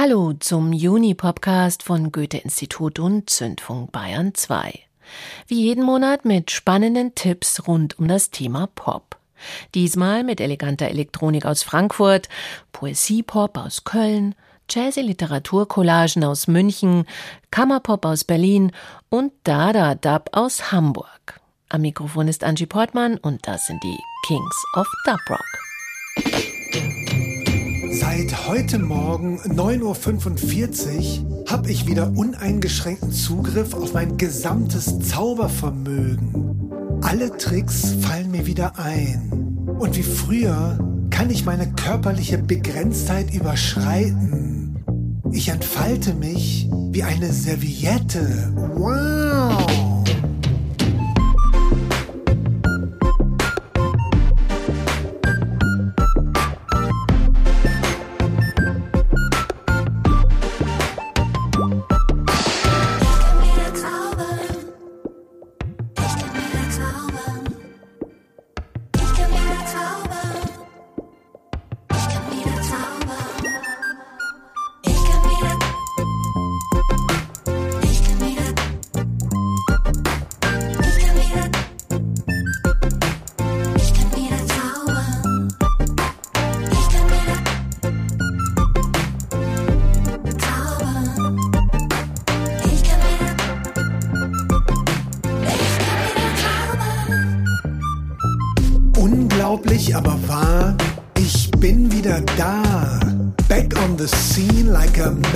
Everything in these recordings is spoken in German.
Hallo zum Juni-Podcast von Goethe-Institut und Zündfunk Bayern 2. Wie jeden Monat mit spannenden Tipps rund um das Thema Pop. Diesmal mit eleganter Elektronik aus Frankfurt, Poesiepop aus Köln, Jazzy-Literaturcollagen aus München, Kammerpop aus Berlin und Dada-Dub aus Hamburg. Am Mikrofon ist Angie Portmann und das sind die Kings of Dub Rock. Seit heute Morgen 9.45 Uhr habe ich wieder uneingeschränkten Zugriff auf mein gesamtes Zaubervermögen. Alle Tricks fallen mir wieder ein. Und wie früher kann ich meine körperliche Begrenztheit überschreiten. Ich entfalte mich wie eine Serviette. Wow!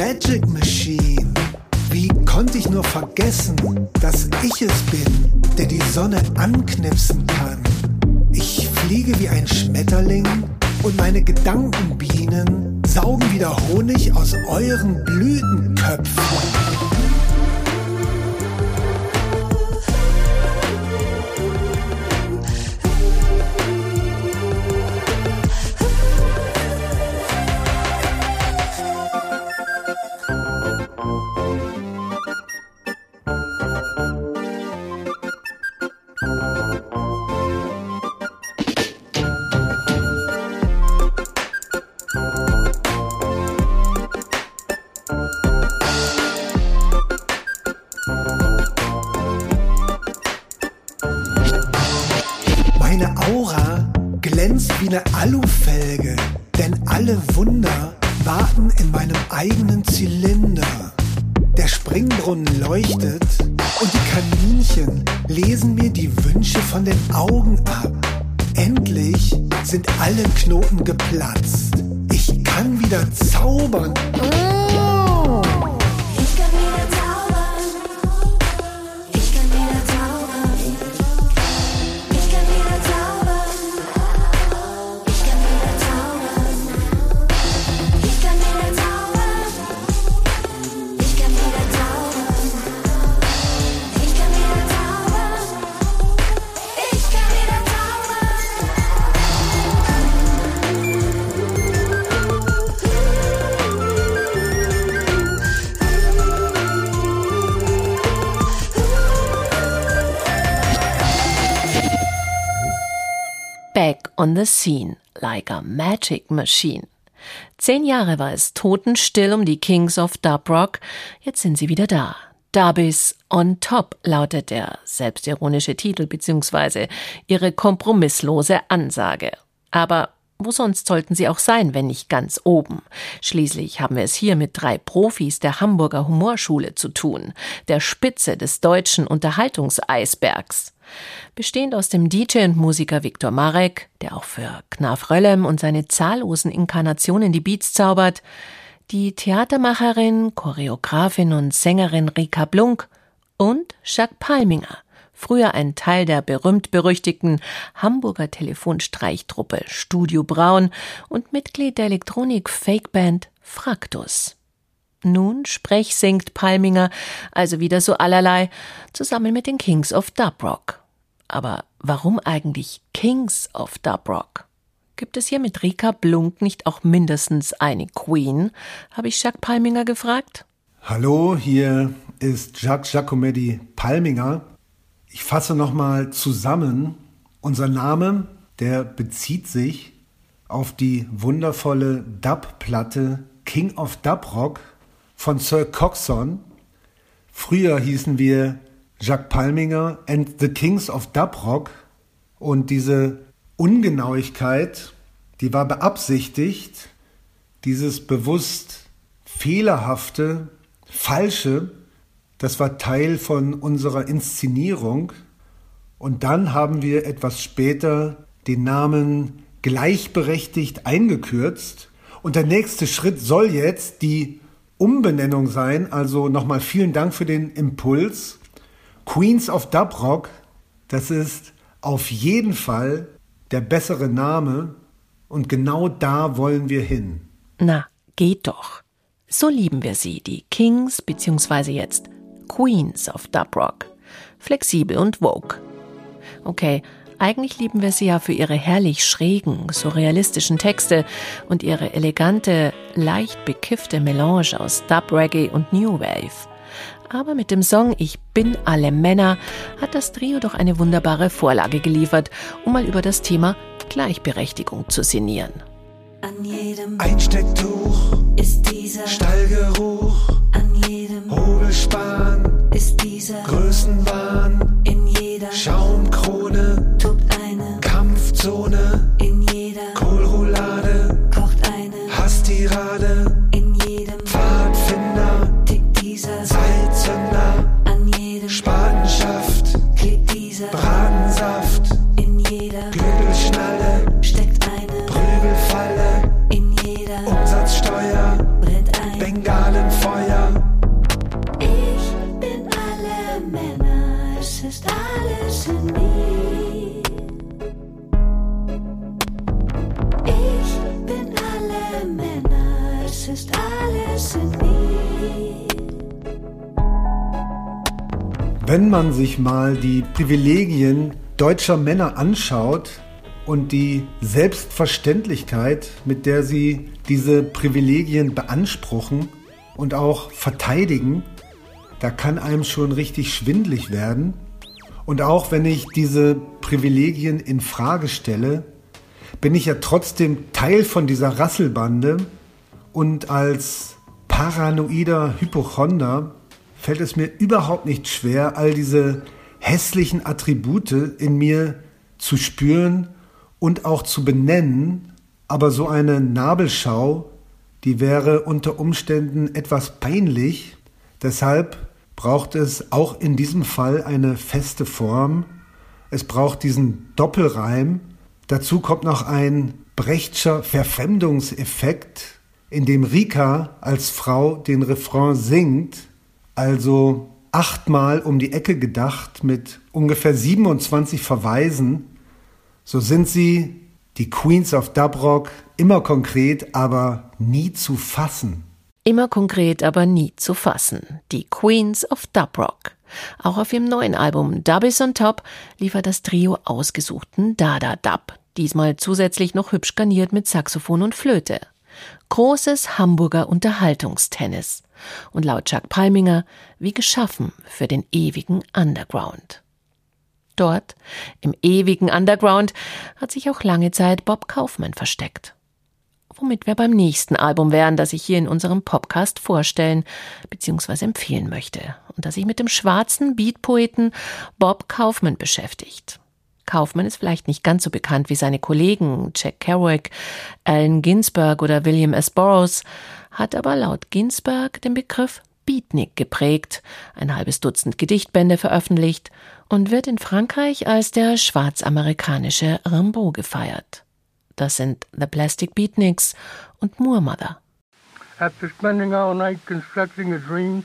Magic machine. Wie konnte ich nur vergessen, dass ich es bin, der die Sonne anknipsen kann? Ich fliege wie ein Schmetterling und meine Gedankenbienen saugen wieder Honig aus euren Blütenköpfen. On the scene, like a magic machine. Zehn Jahre war es totenstill um die Kings of Dub Rock, jetzt sind sie wieder da. Dub is on top lautet der selbstironische Titel bzw. ihre kompromisslose Ansage. Aber wo sonst sollten sie auch sein, wenn nicht ganz oben? Schließlich haben wir es hier mit drei Profis der Hamburger Humorschule zu tun, der Spitze des deutschen Unterhaltungseisbergs. Bestehend aus dem DJ und Musiker Viktor Marek, der auch für Knaf Röllem und seine zahllosen Inkarnationen die Beats zaubert, die Theatermacherin, Choreografin und Sängerin Rika Blunk und Jacques Palminger, früher ein Teil der berühmt-berüchtigten Hamburger Telefonstreichtruppe Studio Braun und Mitglied der Elektronik-Fakeband Fraktus. Nun sprechsingt Palminger also wieder so allerlei, zusammen mit den Kings of Dub Rock. Aber warum eigentlich Kings of Dub Rock? Gibt es hier mit Rika Blunk nicht auch mindestens eine Queen? habe ich Jacques Palminger gefragt. Hallo, hier ist Jacques Giacometti Palminger. Ich fasse nochmal zusammen. Unser Name, der bezieht sich auf die wundervolle Dub-Platte King of Dub Rock von Sir Coxon. Früher hießen wir Jacques Palminger and the Kings of Dub Rock. Und diese Ungenauigkeit, die war beabsichtigt, dieses bewusst fehlerhafte, falsche, das war Teil von unserer Inszenierung. Und dann haben wir etwas später den Namen gleichberechtigt eingekürzt. Und der nächste Schritt soll jetzt die Umbenennung sein. Also nochmal vielen Dank für den Impuls. Queens of Dub Rock, das ist auf jeden Fall der bessere Name. Und genau da wollen wir hin. Na, geht doch. So lieben wir sie, die Kings bzw. jetzt Queens of Dub Rock. Flexibel und vogue. Okay, eigentlich lieben wir sie ja für ihre herrlich schrägen, surrealistischen Texte und ihre elegante, leicht bekiffte Melange aus Dub Reggae und New Wave. Aber mit dem Song Ich bin alle Männer hat das Trio doch eine wunderbare Vorlage geliefert, um mal über das Thema Gleichberechtigung zu sinnieren. An jedem Einstecktuch, ist dieser, Stallgeruch, an jedem Hobelspan, ist dieser, Größenwahn, in jeder Schaumkrone, Wenn man sich mal die Privilegien deutscher Männer anschaut und die Selbstverständlichkeit, mit der sie diese Privilegien beanspruchen und auch verteidigen, da kann einem schon richtig schwindlig werden. Und auch wenn ich diese Privilegien in Frage stelle, bin ich ja trotzdem Teil von dieser Rasselbande und als paranoider Hypochonder fällt es mir überhaupt nicht schwer, all diese hässlichen Attribute in mir zu spüren und auch zu benennen, aber so eine Nabelschau, die wäre unter Umständen etwas peinlich. Deshalb braucht es auch in diesem Fall eine feste Form. Es braucht diesen Doppelreim. Dazu kommt noch ein Brechtscher Verfremdungseffekt, in dem Rika als Frau den Refrain singt, also achtmal um die Ecke gedacht mit ungefähr 27 Verweisen. So sind sie, die Queens of Dubrock, immer konkret, aber nie zu fassen. Immer konkret, aber nie zu fassen. Die Queens of Dub Rock. Auch auf ihrem neuen Album Dub is on Top liefert das Trio ausgesuchten Dada Dub. Diesmal zusätzlich noch hübsch garniert mit Saxophon und Flöte. Großes Hamburger Unterhaltungstennis. Und laut Chuck Palminger wie geschaffen für den ewigen Underground. Dort, im ewigen Underground, hat sich auch lange Zeit Bob Kaufmann versteckt womit wir beim nächsten Album wären, das ich hier in unserem Podcast vorstellen bzw. empfehlen möchte und das sich mit dem schwarzen Beatpoeten Bob Kaufman beschäftigt. Kaufman ist vielleicht nicht ganz so bekannt wie seine Kollegen Jack Kerouac, Allen Ginsberg oder William S. Burroughs, hat aber laut Ginsberg den Begriff Beatnik geprägt, ein halbes Dutzend Gedichtbände veröffentlicht und wird in Frankreich als der schwarzamerikanische Rimbaud gefeiert. Das sind The Plastic Beatniks und Moor Mother. After spending all night constructing a dream,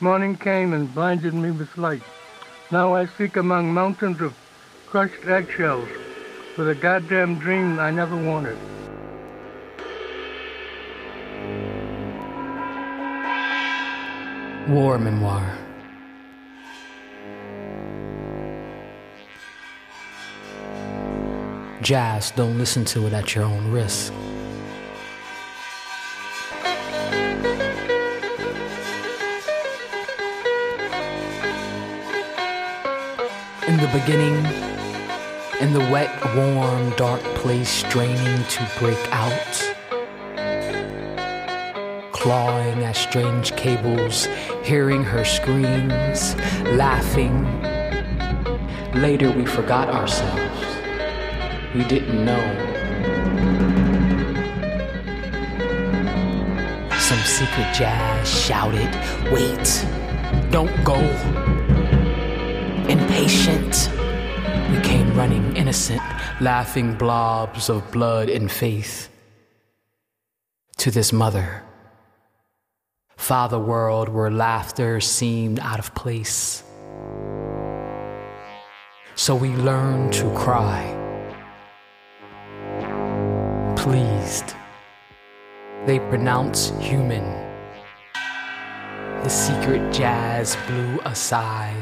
morning came and blinded me with light. Now I seek among mountains of crushed eggshells for the goddamn dream I never wanted. War Memoir. Jazz, don't listen to it at your own risk. In the beginning, in the wet, warm, dark place, straining to break out. clawing at strange cables, hearing her screams, laughing. Later, we forgot ourselves. We didn't know. Some secret jazz shouted, Wait, don't go. Impatient. We came running, innocent, laughing blobs of blood and faith to this mother. Father world where laughter seemed out of place. So we learned to cry. Pleased. They pronounce human. The secret jazz blew a sigh.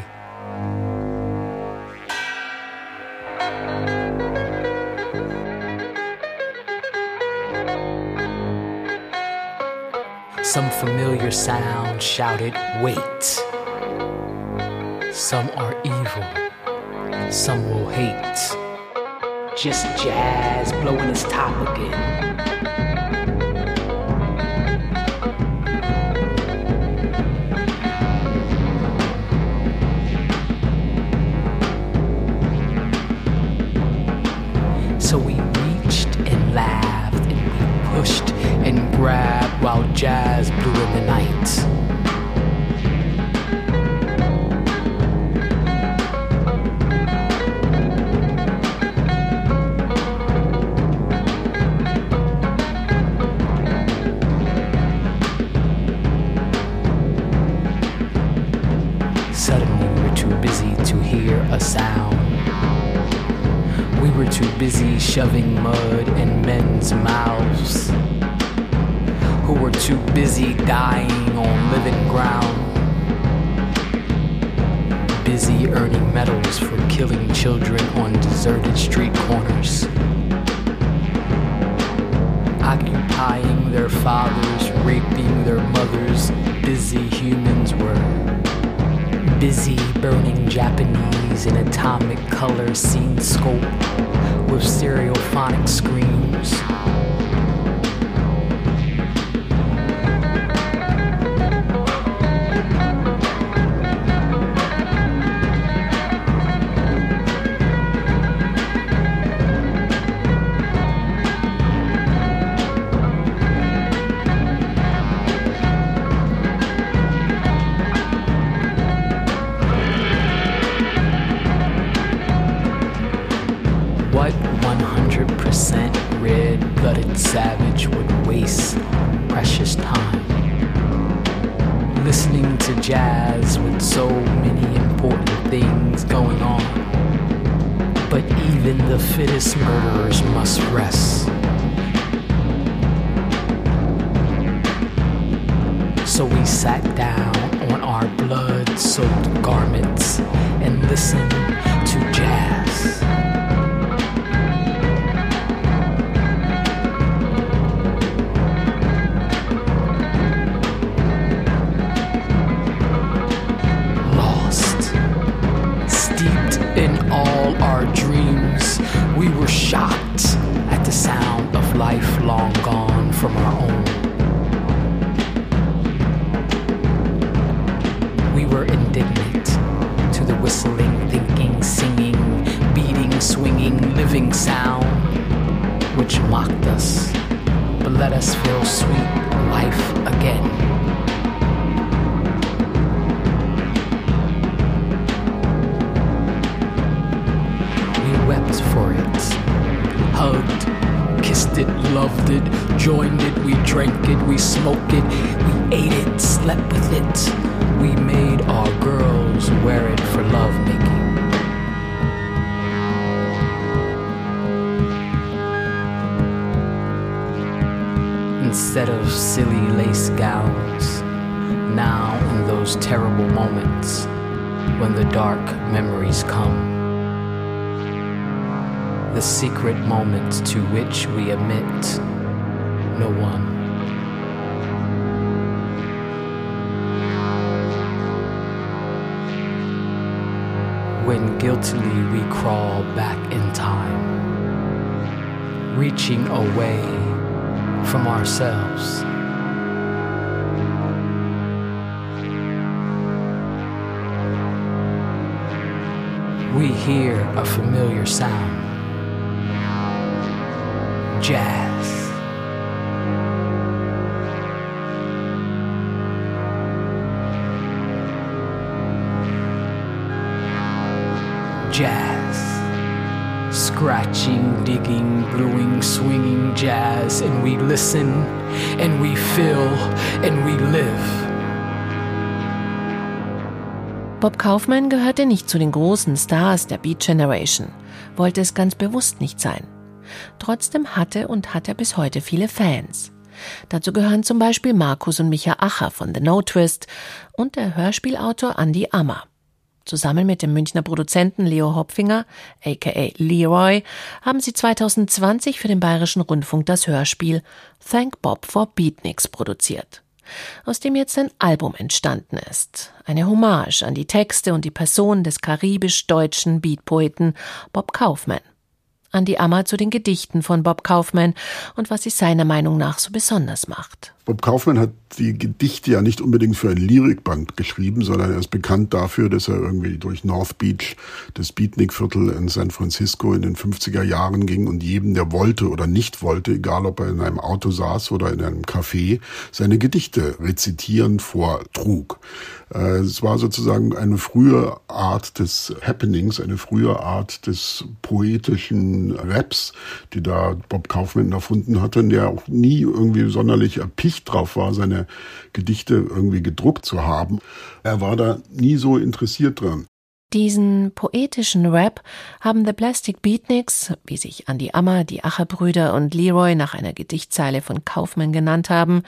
Some familiar sound shouted, Wait. Some are evil, some will hate. Just jazz blowing its top again. So we reached and laughed and we pushed and grabbed while jazz blew in the night. Busy shoving mud in men's mouths, who were too busy dying on living ground. Busy earning medals for killing children on deserted street corners. Occupying their fathers, raping their mothers, busy humans were busy burning Japanese in atomic color scene scope with stereophonic screams. it is smooth. Shocked at the sound of life when guiltily we crawl back in time, reaching away from ourselves. We hear a familiar sound jazz. Scratching, digging, brewing, swinging jazz, and we listen, and we feel, and we live. Bob Kaufman gehörte nicht zu den großen Stars der Beat Generation, wollte es ganz bewusst nicht sein. Trotzdem hatte und hat er bis heute viele Fans. Dazu gehören zum Beispiel Markus und Micha Acher von The No Twist und der Hörspielautor Andy Ammer. Zusammen mit dem Münchner Produzenten Leo Hopfinger, aka Leroy, haben sie 2020 für den Bayerischen Rundfunk das Hörspiel Thank Bob for Beatniks produziert, aus dem jetzt ein Album entstanden ist. Eine Hommage an die Texte und die Person des karibisch-deutschen Beatpoeten Bob Kaufman. Andy Ammer zu den Gedichten von Bob Kaufman und was sie seiner Meinung nach so besonders macht. Bob Kaufman hat die Gedichte ja nicht unbedingt für ein Lyrikband geschrieben, sondern er ist bekannt dafür, dass er irgendwie durch North Beach, das Beatnik-Viertel in San Francisco in den 50er Jahren ging und jedem, der wollte oder nicht wollte, egal ob er in einem Auto saß oder in einem Café, seine Gedichte rezitieren vortrug. Äh, es war sozusagen eine frühe Art des Happenings, eine frühe Art des poetischen Raps, die da Bob Kaufman erfunden hatte, der auch nie irgendwie sonderlich erpicht drauf war, seine Gedichte irgendwie gedruckt zu haben. Er war da nie so interessiert dran. Diesen poetischen Rap haben The Plastic Beatniks, wie sich Andy Ammer, die Acherbrüder und Leroy nach einer Gedichtzeile von Kaufman genannt haben,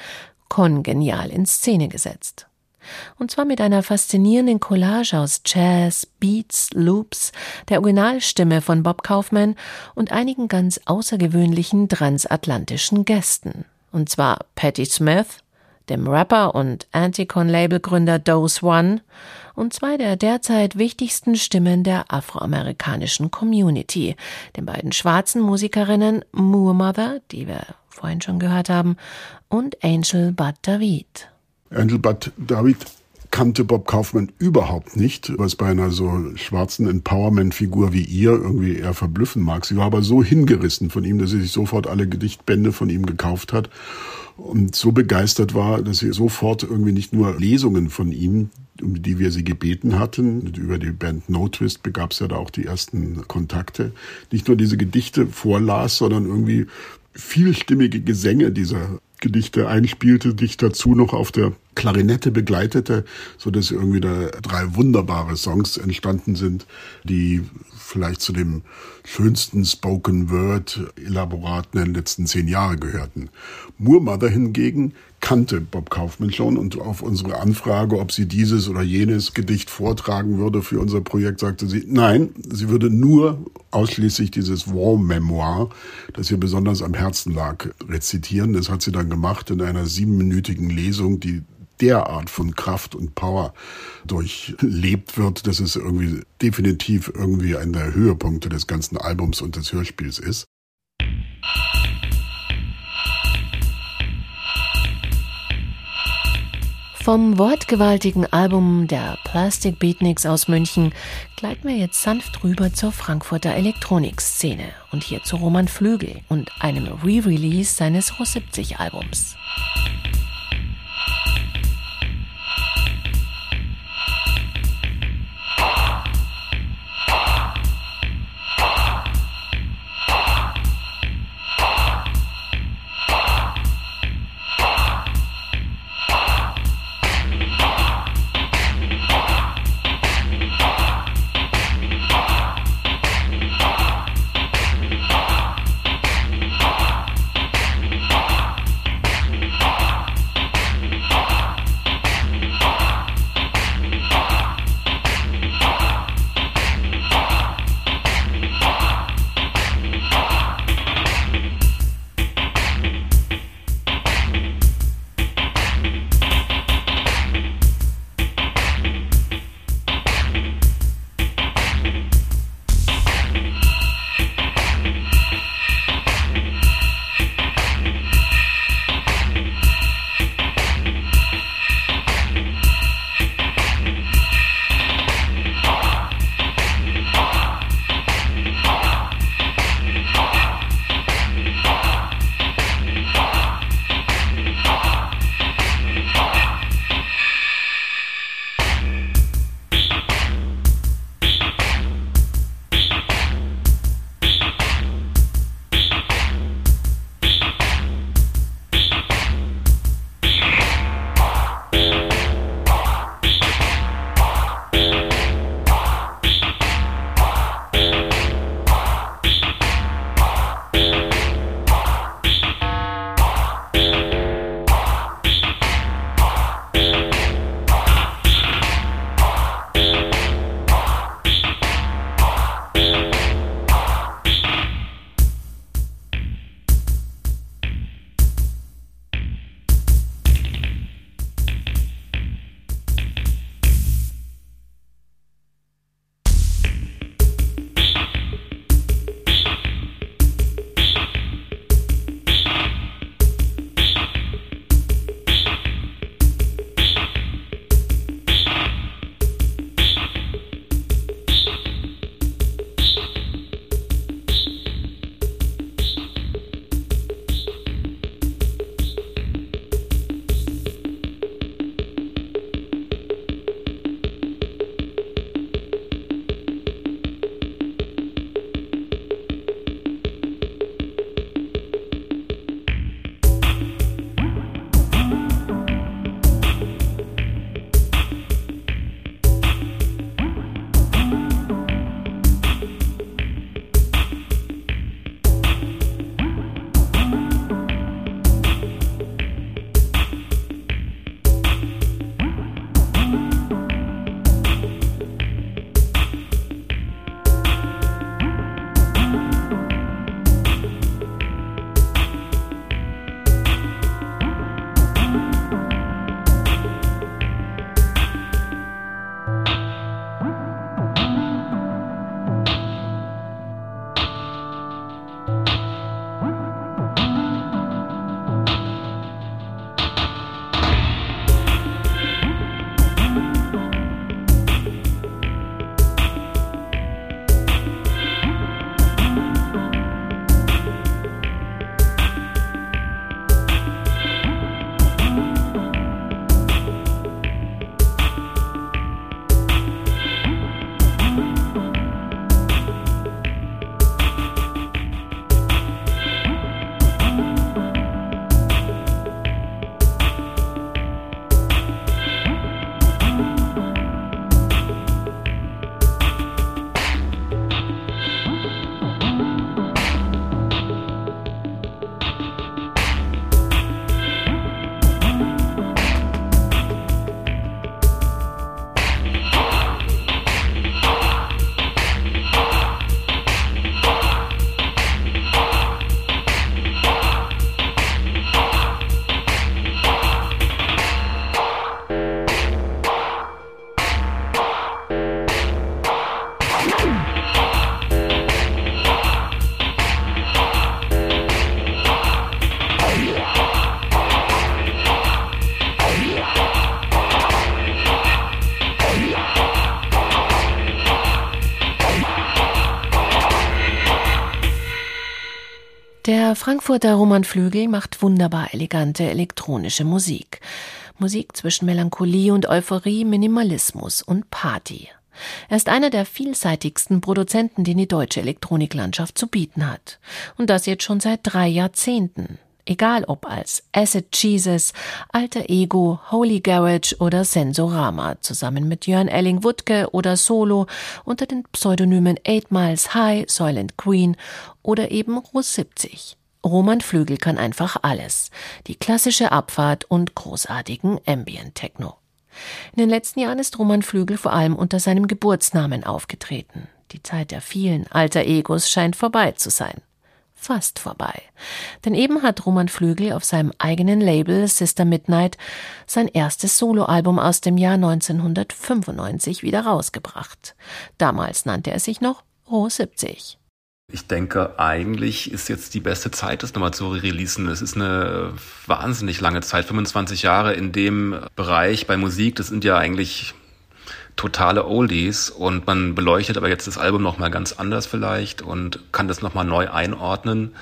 kongenial in Szene gesetzt. Und zwar mit einer faszinierenden Collage aus Jazz, Beats, Loops, der Originalstimme von Bob Kaufman und einigen ganz außergewöhnlichen transatlantischen Gästen. Und zwar Patti Smith, dem Rapper und Anticon-Labelgründer Dose One und zwei der derzeit wichtigsten Stimmen der afroamerikanischen Community, den beiden schwarzen Musikerinnen Moore Mother, die wir vorhin schon gehört haben, und Angel Bud David. Bud David kannte Bob Kaufman überhaupt nicht, was bei einer so schwarzen Empowerment-Figur wie ihr irgendwie eher verblüffen mag. Sie war aber so hingerissen von ihm, dass sie sich sofort alle Gedichtbände von ihm gekauft hat und so begeistert war, dass sie sofort irgendwie nicht nur Lesungen von ihm, um die wir sie gebeten hatten, über die Band No Twist begab es ja da auch die ersten Kontakte, nicht nur diese Gedichte vorlas, sondern irgendwie vielstimmige Gesänge dieser Gedichte einspielte, dich dazu noch auf der Klarinette begleitete, so dass irgendwie da drei wunderbare Songs entstanden sind, die vielleicht zu dem schönsten Spoken Word Elaboraten der letzten zehn Jahre gehörten. Moore Mother hingegen kannte Bob Kaufman schon und auf unsere Anfrage, ob sie dieses oder jenes Gedicht vortragen würde für unser Projekt, sagte sie, nein, sie würde nur ausschließlich dieses War Memoir, das ihr besonders am Herzen lag, rezitieren. Das hat sie dann gemacht in einer siebenminütigen Lesung, die derart von Kraft und Power durchlebt wird, dass es irgendwie definitiv irgendwie einer der Höhepunkte des ganzen Albums und des Hörspiels ist. Vom wortgewaltigen Album der Plastic Beatniks aus München gleiten wir jetzt sanft rüber zur Frankfurter Elektronikszene und hier zu Roman Flügel und einem Re-Release seines Ro 70 Albums. Der Frankfurter Roman Flügel macht wunderbar elegante elektronische Musik. Musik zwischen Melancholie und Euphorie, Minimalismus und Party. Er ist einer der vielseitigsten Produzenten, den die deutsche Elektroniklandschaft zu bieten hat. Und das jetzt schon seit drei Jahrzehnten. Egal ob als Acid Jesus, Alter Ego, Holy Garage oder Sensorama, zusammen mit Jörn Elling Wuttke oder Solo unter den Pseudonymen 8 Miles High, Soylent Queen oder eben Russ 70. Roman Flügel kann einfach alles. Die klassische Abfahrt und großartigen Ambient Techno. In den letzten Jahren ist Roman Flügel vor allem unter seinem Geburtsnamen aufgetreten. Die Zeit der vielen alter Egos scheint vorbei zu sein. Fast vorbei. Denn eben hat Roman Flügel auf seinem eigenen Label Sister Midnight sein erstes Soloalbum aus dem Jahr 1995 wieder rausgebracht. Damals nannte er sich noch Roh 70. Ich denke, eigentlich ist jetzt die beste Zeit, das nochmal zu releasen. Es ist eine wahnsinnig lange Zeit, 25 Jahre in dem Bereich bei Musik. Das sind ja eigentlich totale Oldies und man beleuchtet aber jetzt das Album nochmal ganz anders vielleicht und kann das nochmal neu einordnen.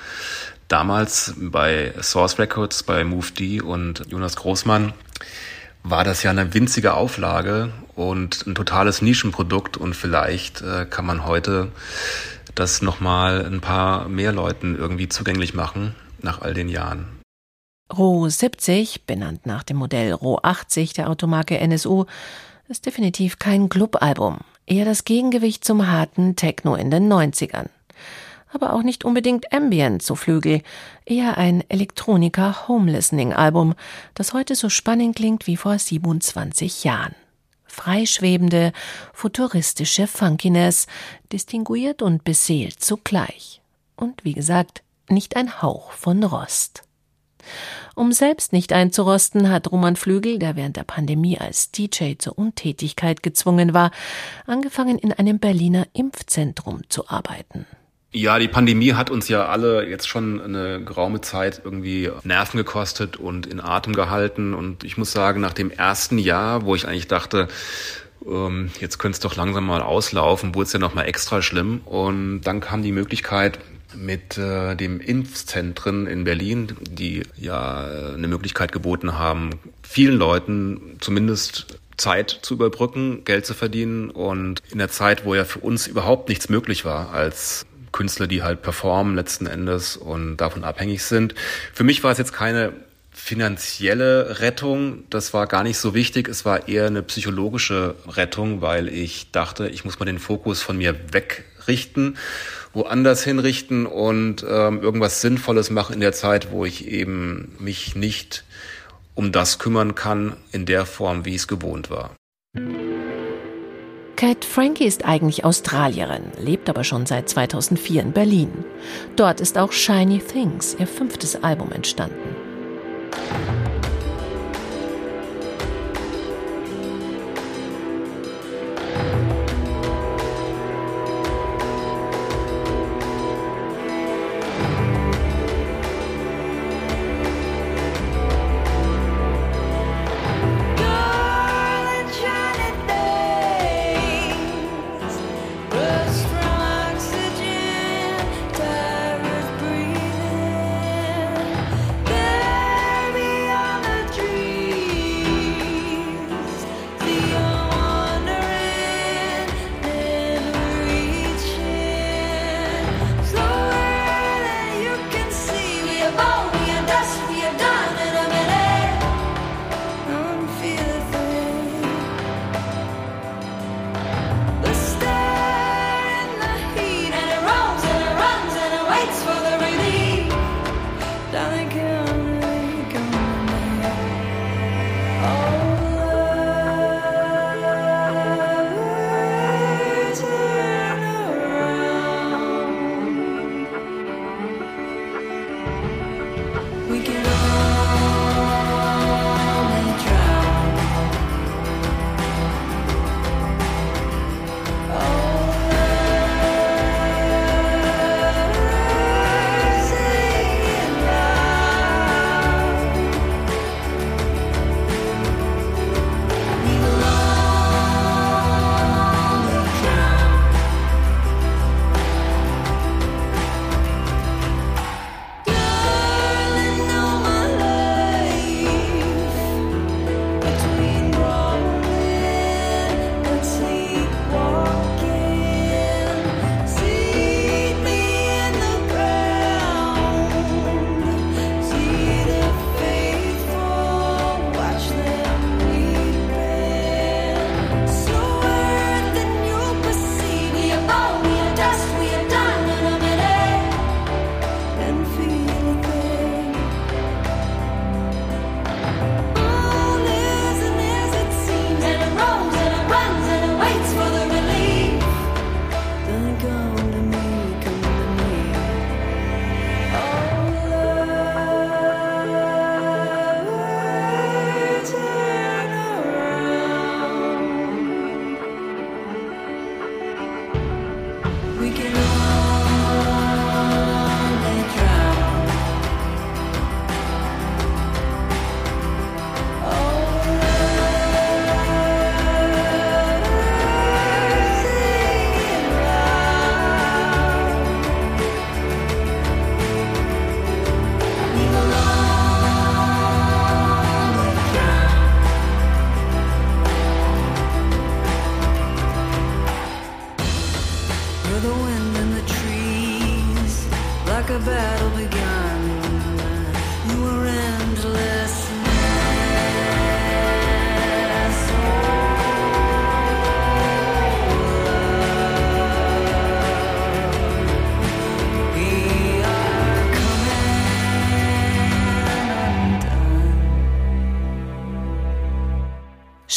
Damals bei Source Records, bei Move D und Jonas Großmann war das ja eine winzige Auflage und ein totales Nischenprodukt und vielleicht äh, kann man heute das nochmal ein paar mehr Leuten irgendwie zugänglich machen nach all den Jahren. Roh 70, benannt nach dem Modell Roh 80 der Automarke NSU, ist definitiv kein Clubalbum, eher das Gegengewicht zum harten Techno in den 90ern. Aber auch nicht unbedingt Ambient, so Flügel, eher ein Elektroniker Home Listening Album, das heute so spannend klingt wie vor 27 Jahren freischwebende, futuristische Funkiness, distinguiert und beseelt zugleich. Und wie gesagt, nicht ein Hauch von Rost. Um selbst nicht einzurosten, hat Roman Flügel, der während der Pandemie als DJ zur Untätigkeit gezwungen war, angefangen in einem Berliner Impfzentrum zu arbeiten. Ja, die Pandemie hat uns ja alle jetzt schon eine geraume Zeit irgendwie Nerven gekostet und in Atem gehalten. Und ich muss sagen, nach dem ersten Jahr, wo ich eigentlich dachte, ähm, jetzt könnte es doch langsam mal auslaufen, wurde es ja nochmal extra schlimm. Und dann kam die Möglichkeit, mit äh, dem Impfzentren in Berlin, die ja äh, eine Möglichkeit geboten haben, vielen Leuten zumindest Zeit zu überbrücken, Geld zu verdienen und in der Zeit, wo ja für uns überhaupt nichts möglich war als Künstler, die halt performen letzten Endes und davon abhängig sind. Für mich war es jetzt keine finanzielle Rettung, das war gar nicht so wichtig. Es war eher eine psychologische Rettung, weil ich dachte, ich muss mal den Fokus von mir wegrichten, woanders hinrichten und ähm, irgendwas Sinnvolles machen in der Zeit, wo ich eben mich nicht um das kümmern kann in der Form, wie es gewohnt war. Cat Frankie ist eigentlich Australierin, lebt aber schon seit 2004 in Berlin. Dort ist auch Shiny Things, ihr fünftes Album, entstanden. thinking of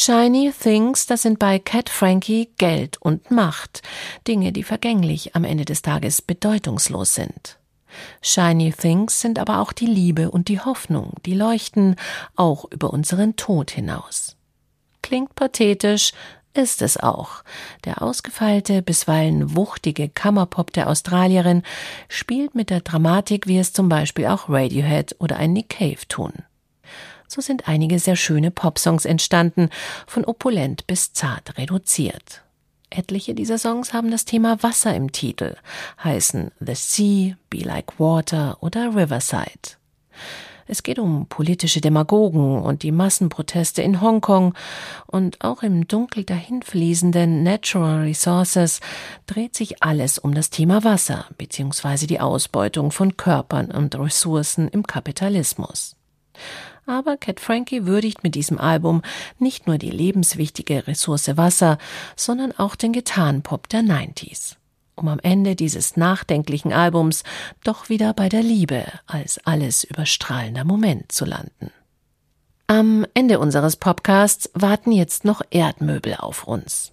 Shiny Things, das sind bei Cat Frankie Geld und Macht, Dinge, die vergänglich am Ende des Tages bedeutungslos sind. Shiny Things sind aber auch die Liebe und die Hoffnung, die leuchten auch über unseren Tod hinaus. Klingt pathetisch, ist es auch. Der ausgefeilte, bisweilen wuchtige Kammerpop der Australierin spielt mit der Dramatik, wie es zum Beispiel auch Radiohead oder ein Nick Cave tun so sind einige sehr schöne Popsongs entstanden, von opulent bis zart reduziert. Etliche dieser Songs haben das Thema Wasser im Titel, heißen The Sea, Be Like Water oder Riverside. Es geht um politische Demagogen und die Massenproteste in Hongkong und auch im dunkel dahinfließenden Natural Resources dreht sich alles um das Thema Wasser bzw. die Ausbeutung von Körpern und Ressourcen im Kapitalismus. Aber Cat Frankie würdigt mit diesem Album nicht nur die lebenswichtige Ressource Wasser, sondern auch den Gitarrenpop der 90s. Um am Ende dieses nachdenklichen Albums doch wieder bei der Liebe als alles überstrahlender Moment zu landen. Am Ende unseres Podcasts warten jetzt noch Erdmöbel auf uns.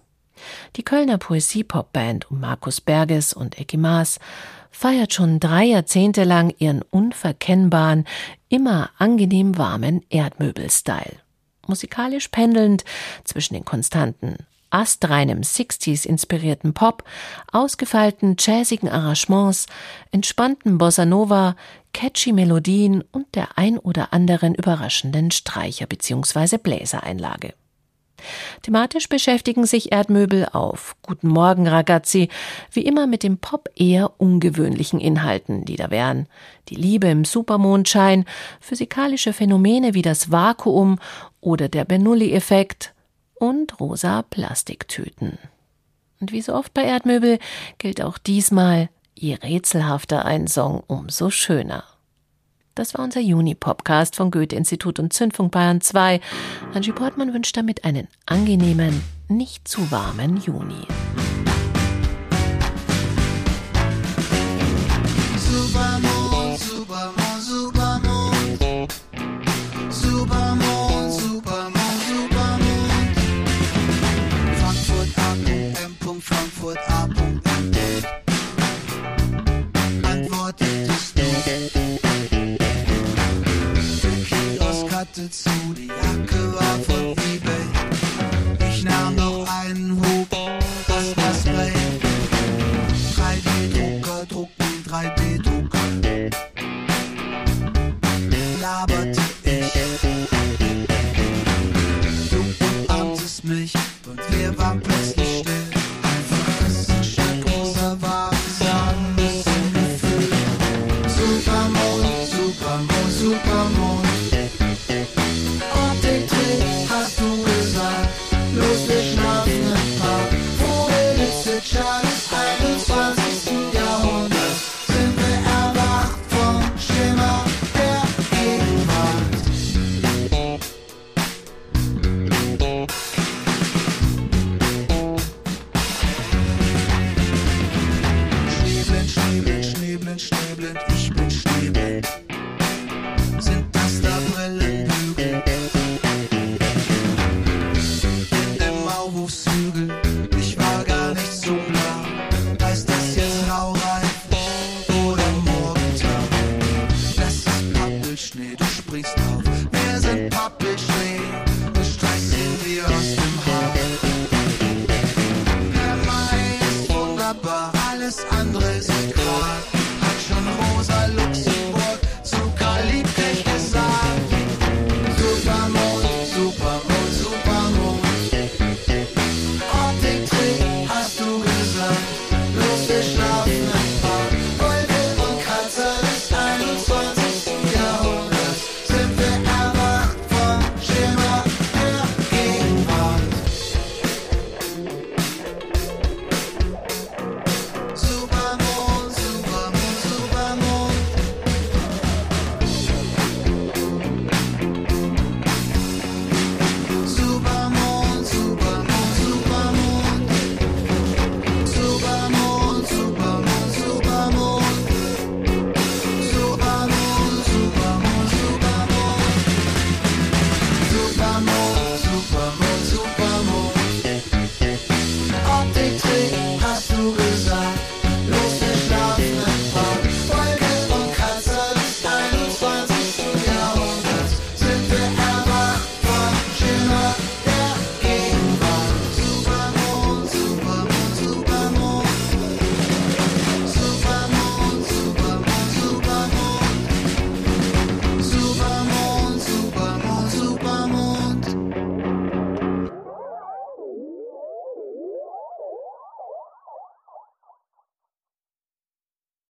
Die Kölner Poesie-Pop-Band um Markus Berges und Ecki Maas feiert schon drei Jahrzehnte lang ihren unverkennbaren, immer angenehm warmen Erdmöbel-Style. Musikalisch pendelnd zwischen den konstanten astreinem 60s inspirierten Pop, ausgefeilten jazzigen Arrangements, entspannten Bossa Nova, catchy Melodien und der ein oder anderen überraschenden Streicher- bzw. Bläsereinlage. Thematisch beschäftigen sich Erdmöbel auf Guten Morgen Ragazzi wie immer mit dem Pop eher ungewöhnlichen Inhalten, die da wären die Liebe im Supermondschein, physikalische Phänomene wie das Vakuum oder der Bernoulli-Effekt und rosa Plastiktüten. Und wie so oft bei Erdmöbel gilt auch diesmal, je rätselhafter ein Song, umso schöner. Das war unser Juni-Podcast von Goethe-Institut und Zündfunk Bayern 2. Angie Portmann wünscht damit einen angenehmen, nicht zu warmen Juni.